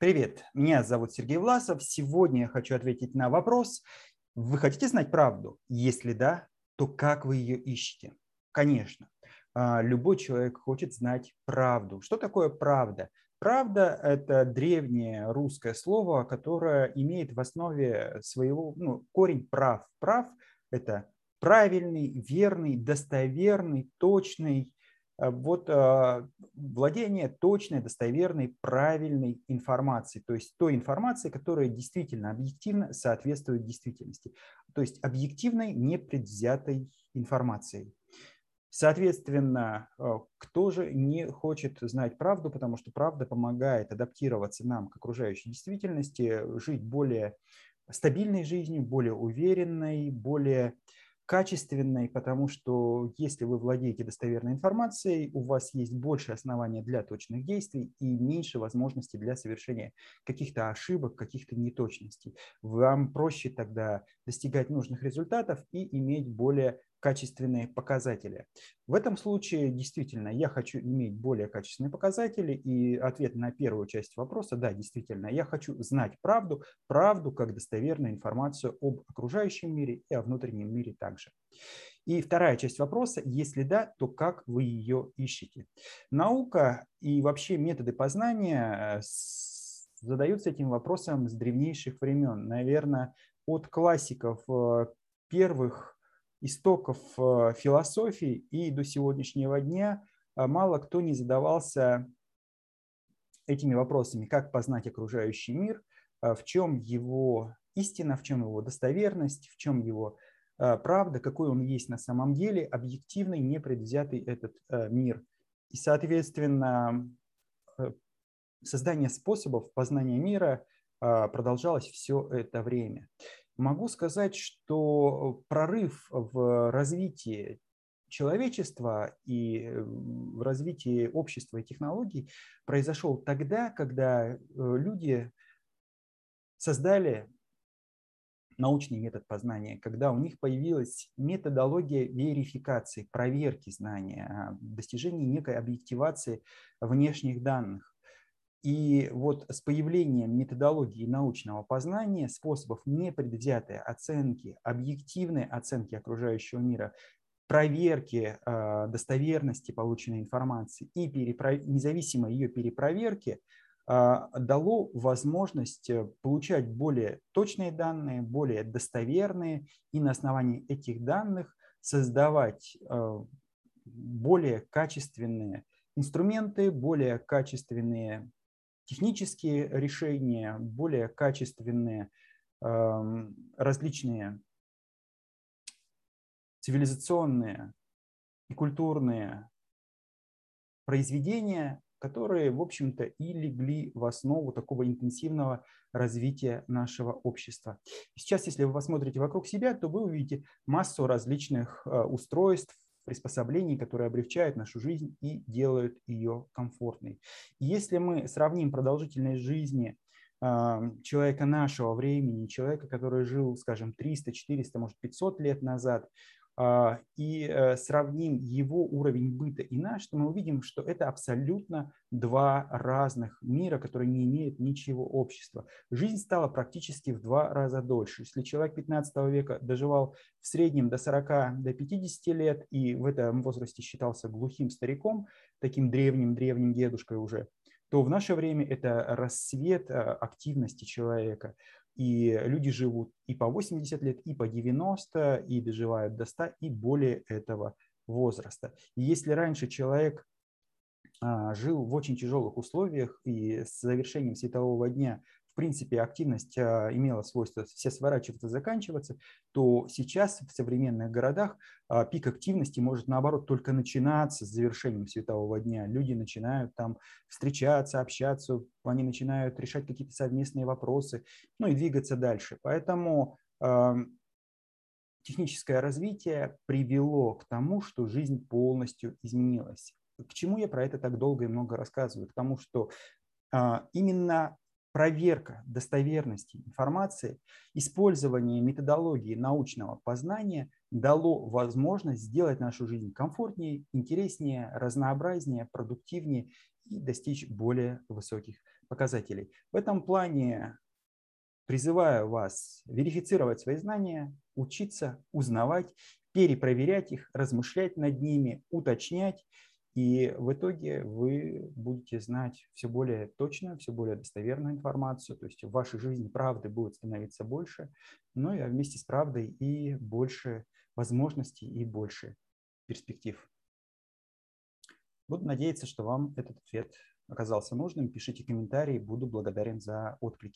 Привет, меня зовут Сергей Власов. Сегодня я хочу ответить на вопрос. Вы хотите знать правду? Если да, то как вы ее ищете? Конечно, а, любой человек хочет знать правду. Что такое правда? Правда – это древнее русское слово, которое имеет в основе своего ну, корень прав. Прав – это правильный, верный, достоверный, точный, вот а, владение точной, достоверной, правильной информацией, то есть той информацией, которая действительно объективно соответствует действительности, то есть объективной, непредвзятой информацией. Соответственно, э, кто же не хочет знать правду, потому что правда помогает адаптироваться нам к окружающей действительности, жить более стабильной жизнью, более уверенной, более качественной, потому что если вы владеете достоверной информацией, у вас есть больше основания для точных действий и меньше возможностей для совершения каких-то ошибок, каких-то неточностей. Вам проще тогда достигать нужных результатов и иметь более качественные показатели. В этом случае действительно я хочу иметь более качественные показатели и ответ на первую часть вопроса, да, действительно, я хочу знать правду, правду как достоверную информацию об окружающем мире и о внутреннем мире также. И вторая часть вопроса, если да, то как вы ее ищете? Наука и вообще методы познания э, задаются этим вопросом с древнейших времен. Наверное, от классиков э, первых истоков э, философии и до сегодняшнего дня э, мало кто не задавался этими вопросами, как познать окружающий мир, э, в чем его истина, в чем его достоверность, в чем его правда, какой он есть на самом деле, объективный, непредвзятый этот мир. И, соответственно, создание способов познания мира продолжалось все это время. Могу сказать, что прорыв в развитии человечества и э, в развитии общества и технологий произошел тогда, когда э, люди создали научный метод познания, когда у них появилась методология верификации, проверки знания, достижения некой объективации внешних данных. И вот с появлением методологии научного познания, способов непредвзятой оценки, объективной оценки окружающего мира, проверки э, достоверности полученной информации и перепров... независимой ее перепроверки э, дало возможность э, получать более точные данные, более достоверные и на основании этих данных создавать э, более качественные инструменты, более качественные технические решения, более качественные эм, различные цивилизационные и культурные произведения, которые, в общем-то, и легли в основу такого интенсивного развития нашего общества. Сейчас, если вы посмотрите вокруг себя, то вы увидите массу различных э, устройств, приспособлений, которые облегчают нашу жизнь и делают ее комфортной. И если мы сравним продолжительность жизни человека нашего времени, человека, который жил, скажем, 300, 400, может, 500 лет назад, и э, сравним его уровень быта и наш, то мы увидим, что это абсолютно два разных мира, которые не имеют ничего общества. Жизнь стала практически в два раза дольше. Если человек 15 века доживал в среднем до 40, до 50 лет и в этом возрасте считался глухим стариком, таким древним-древним дедушкой уже, то в наше время это рассвет э, активности человека. И люди живут и по 80 лет, и по 90, и доживают до 100, и более этого возраста. И если раньше человек а, жил в очень тяжелых условиях, и с завершением светового дня принципе, активность а, имела свойство все сворачиваться, заканчиваться, то сейчас в современных городах а, пик активности может, наоборот, только начинаться с завершением светового дня. Люди начинают там встречаться, общаться, они начинают решать какие-то совместные вопросы, ну и двигаться дальше. Поэтому техническое развитие привело к тому, что жизнь полностью изменилась. К чему я про это так долго и много рассказываю? К тому, что а, именно проверка достоверности информации, использование методологии научного познания дало возможность сделать нашу жизнь комфортнее, интереснее, разнообразнее, продуктивнее и достичь более высоких показателей. В этом плане призываю вас верифицировать свои знания, учиться, узнавать, перепроверять их, размышлять над ними, уточнять. И в итоге вы будете знать все более точную, все более достоверную информацию. То есть в вашей жизни правды будет становиться больше, но и вместе с правдой и больше возможностей и больше перспектив. Буду надеяться, что вам этот ответ оказался нужным. Пишите комментарии, буду благодарен за отклики.